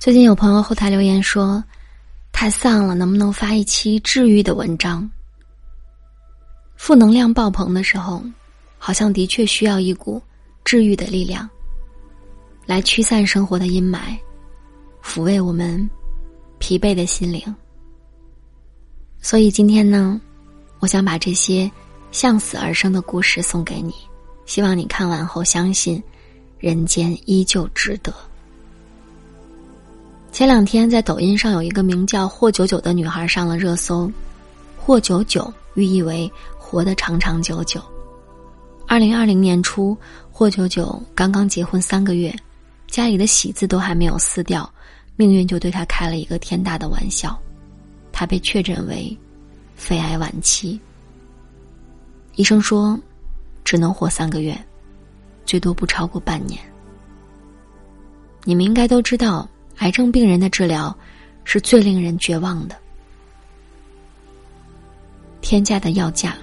最近有朋友后台留言说：“太丧了，能不能发一期治愈的文章？”负能量爆棚的时候，好像的确需要一股治愈的力量，来驱散生活的阴霾，抚慰我们疲惫的心灵。所以今天呢，我想把这些向死而生的故事送给你，希望你看完后相信，人间依旧值得。前两天在抖音上有一个名叫霍九九的女孩上了热搜，霍九九寓意为活得长长久久。二零二零年初，霍九九刚刚结婚三个月，家里的喜字都还没有撕掉，命运就对他开了一个天大的玩笑，他被确诊为肺癌晚期。医生说，只能活三个月，最多不超过半年。你们应该都知道。癌症病人的治疗是最令人绝望的，天价的药价，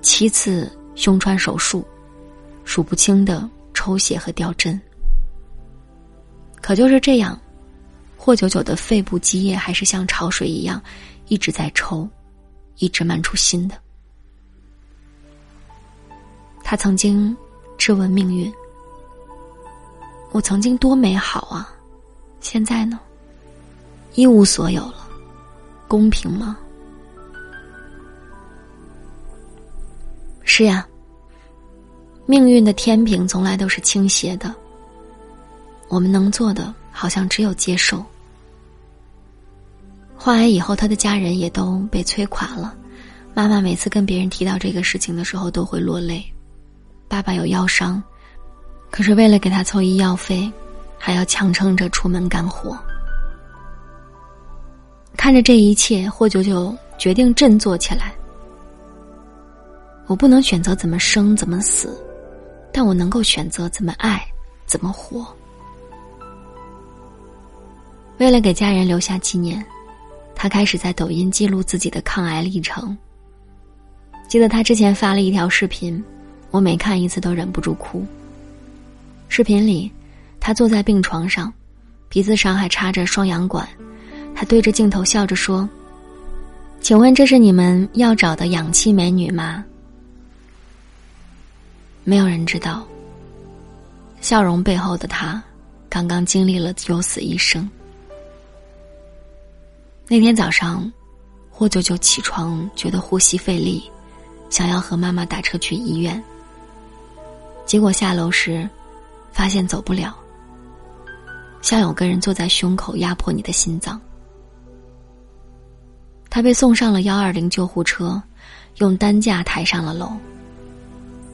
七次胸穿手术，数不清的抽血和吊针。可就是这样，霍九九的肺部积液还是像潮水一样一直在抽，一直漫出新的。他曾经质问命运：“我曾经多美好啊！”现在呢，一无所有了，公平吗？是呀，命运的天平从来都是倾斜的。我们能做的，好像只有接受。患癌以后，他的家人也都被摧垮了。妈妈每次跟别人提到这个事情的时候，都会落泪。爸爸有腰伤，可是为了给他凑医药费。还要强撑着出门干活，看着这一切，霍九九决定振作起来。我不能选择怎么生怎么死，但我能够选择怎么爱怎么活。为了给家人留下纪念，他开始在抖音记录自己的抗癌历程。记得他之前发了一条视频，我每看一次都忍不住哭。视频里。他坐在病床上，鼻子上还插着双氧管，他对着镜头笑着说：“请问这是你们要找的氧气美女吗？”没有人知道，笑容背后的他，刚刚经历了九死一生。那天早上，霍九九起床觉得呼吸费力，想要和妈妈打车去医院。结果下楼时，发现走不了。像有个人坐在胸口压迫你的心脏。他被送上了幺二零救护车，用担架抬上了楼。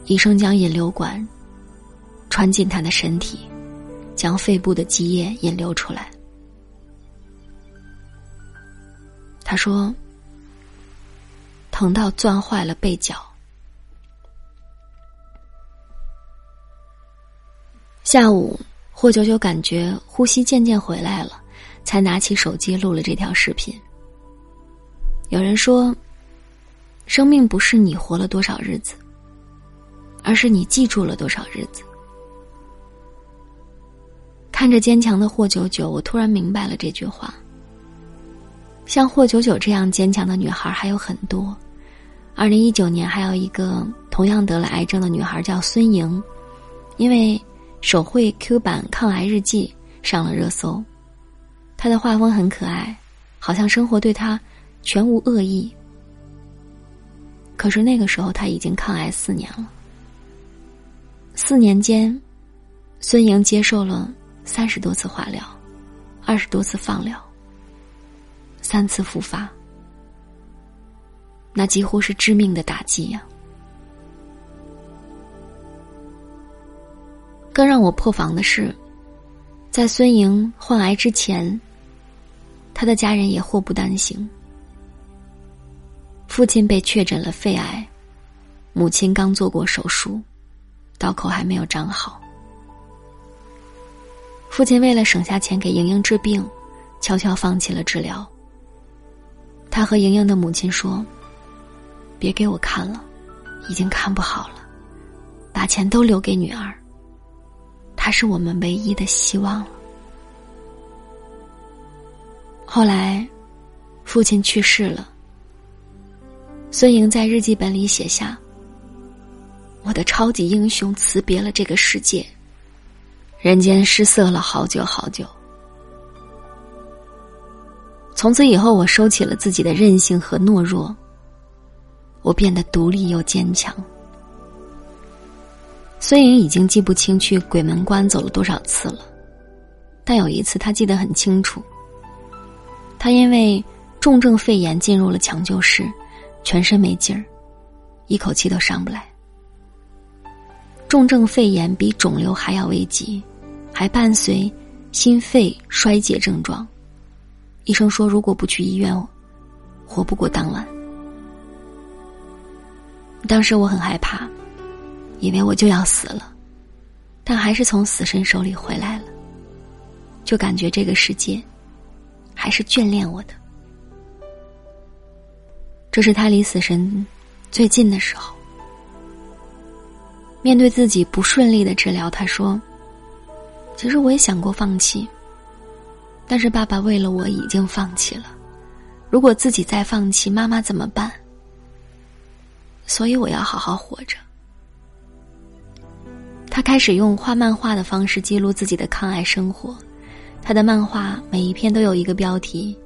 医生将引流管穿进他的身体，将肺部的积液引流出来。他说：“疼到钻坏了背角。”下午。霍九九感觉呼吸渐渐回来了，才拿起手机录了这条视频。有人说，生命不是你活了多少日子，而是你记住了多少日子。看着坚强的霍九九，我突然明白了这句话。像霍九九这样坚强的女孩还有很多。二零一九年还有一个同样得了癌症的女孩叫孙莹，因为。手绘 Q 版抗癌日记上了热搜，他的画风很可爱，好像生活对他全无恶意。可是那个时候他已经抗癌四年了，四年间，孙莹接受了三十多次化疗，二十多次放疗，三次复发，那几乎是致命的打击呀。更让我破防的是，在孙莹患癌之前，他的家人也祸不单行。父亲被确诊了肺癌，母亲刚做过手术，刀口还没有长好。父亲为了省下钱给莹莹治病，悄悄放弃了治疗。他和莹莹的母亲说：“别给我看了，已经看不好了，把钱都留给女儿。”他是我们唯一的希望了。后来，父亲去世了。孙莹在日记本里写下：“我的超级英雄辞别了这个世界，人间失色了好久好久。从此以后，我收起了自己的任性和懦弱，我变得独立又坚强。”孙莹已经记不清去鬼门关走了多少次了，但有一次她记得很清楚。她因为重症肺炎进入了抢救室，全身没劲儿，一口气都上不来。重症肺炎比肿瘤还要危急，还伴随心肺衰竭症状。医生说，如果不去医院，活不过当晚。当时我很害怕。以为我就要死了，但还是从死神手里回来了。就感觉这个世界还是眷恋我的。这是他离死神最近的时候。面对自己不顺利的治疗，他说：“其实我也想过放弃，但是爸爸为了我已经放弃了。如果自己再放弃，妈妈怎么办？所以我要好好活着。”他开始用画漫画的方式记录自己的抗癌生活，他的漫画每一篇都有一个标题：“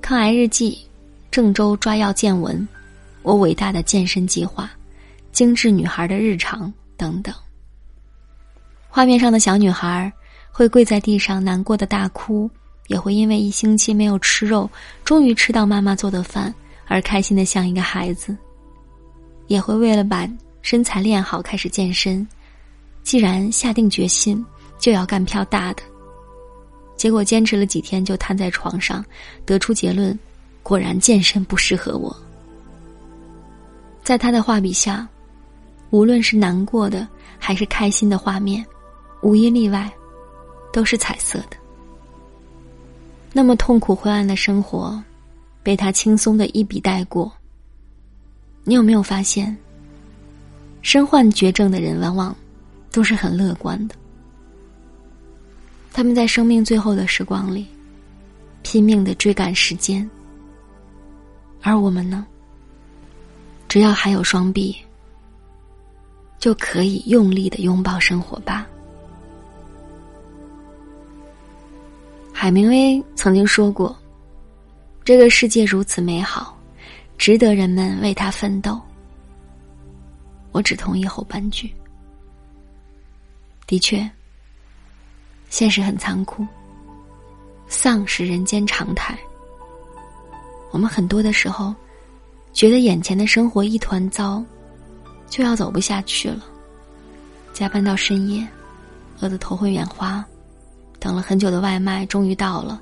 抗癌日记”、“郑州抓药见闻”、“我伟大的健身计划”、“精致女孩的日常”等等。画面上的小女孩会跪在地上难过的大哭，也会因为一星期没有吃肉，终于吃到妈妈做的饭而开心的像一个孩子，也会为了把身材练好开始健身。既然下定决心，就要干票大的。结果坚持了几天，就瘫在床上，得出结论：果然健身不适合我。在他的画笔下，无论是难过的还是开心的画面，无一例外，都是彩色的。那么痛苦灰暗的生活，被他轻松的一笔带过。你有没有发现，身患绝症的人往往？都是很乐观的。他们在生命最后的时光里，拼命的追赶时间。而我们呢？只要还有双臂，就可以用力的拥抱生活吧。海明威曾经说过：“这个世界如此美好，值得人们为它奋斗。”我只同意后半句。的确，现实很残酷。丧是人间常态。我们很多的时候，觉得眼前的生活一团糟，就要走不下去了。加班到深夜，饿得头昏眼花，等了很久的外卖终于到了，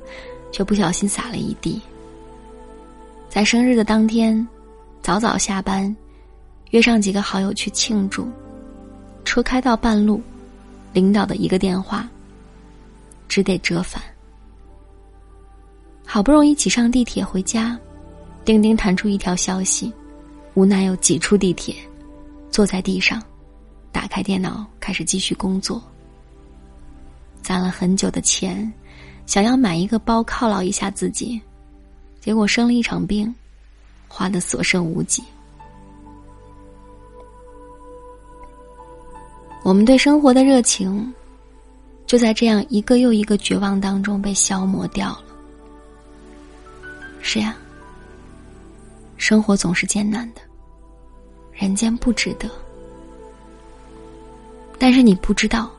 却不小心洒了一地。在生日的当天，早早下班，约上几个好友去庆祝，车开到半路。领导的一个电话，只得折返。好不容易挤上地铁回家，钉钉弹出一条消息，无奈又挤出地铁，坐在地上，打开电脑开始继续工作。攒了很久的钱，想要买一个包犒劳一下自己，结果生了一场病，花的所剩无几。我们对生活的热情，就在这样一个又一个绝望当中被消磨掉了。是呀，生活总是艰难的，人间不值得。但是你不知道，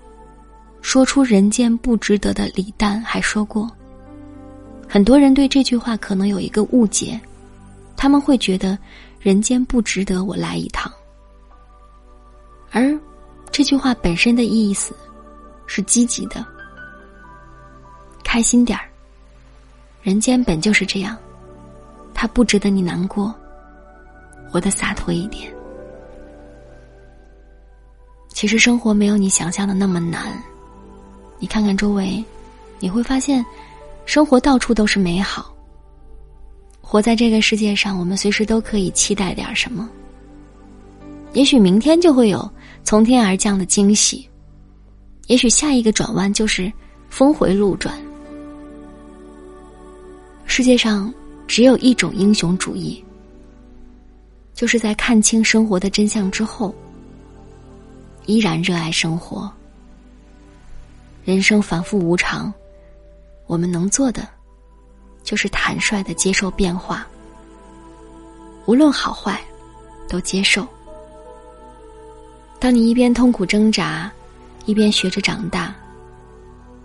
说出“人间不值得”的李诞还说过，很多人对这句话可能有一个误解，他们会觉得“人间不值得我来一趟”，而。这句话本身的意思是积极的，开心点儿。人间本就是这样，它不值得你难过，活得洒脱一点。其实生活没有你想象的那么难，你看看周围，你会发现，生活到处都是美好。活在这个世界上，我们随时都可以期待点什么。也许明天就会有。从天而降的惊喜，也许下一个转弯就是峰回路转。世界上只有一种英雄主义，就是在看清生活的真相之后，依然热爱生活。人生反复无常，我们能做的，就是坦率的接受变化，无论好坏，都接受。当你一边痛苦挣扎，一边学着长大，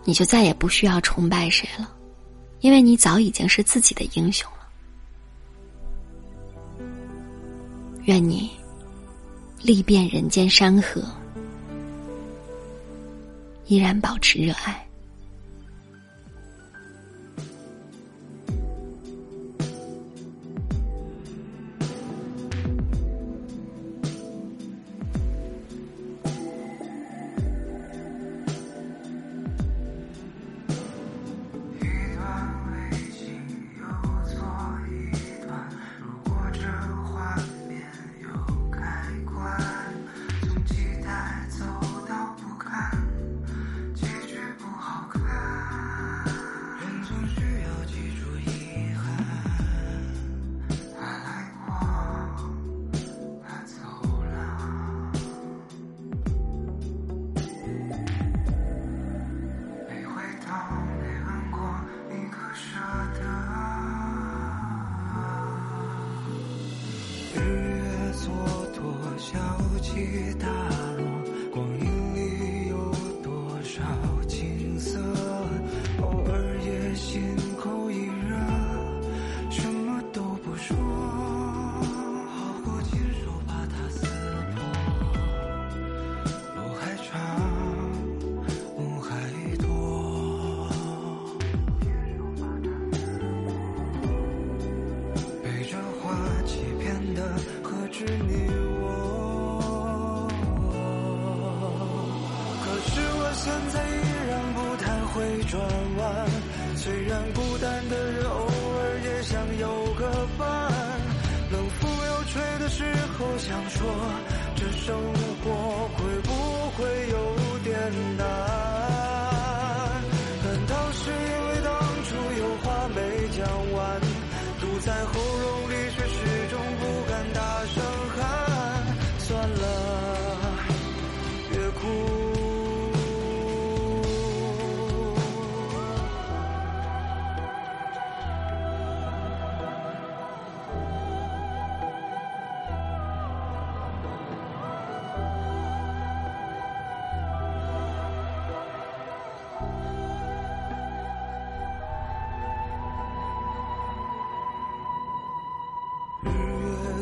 你就再也不需要崇拜谁了，因为你早已经是自己的英雄了。愿你历遍人间山河。依然保持热爱。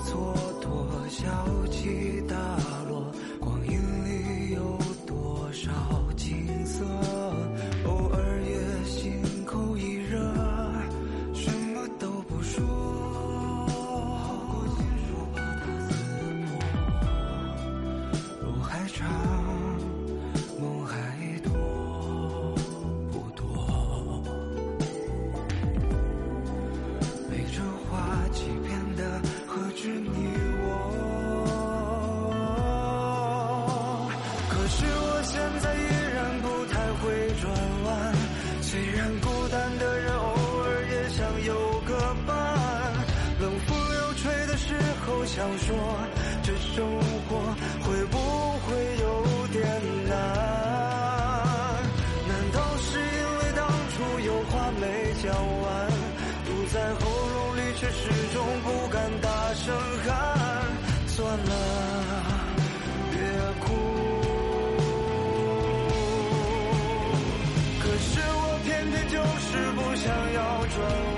蹉跎，小气大想说这生活会不会有点难？难道是因为当初有话没讲完，堵在喉咙里，却始终不敢大。声喊，算了，别哭。可是我偏偏就是不想要转弯。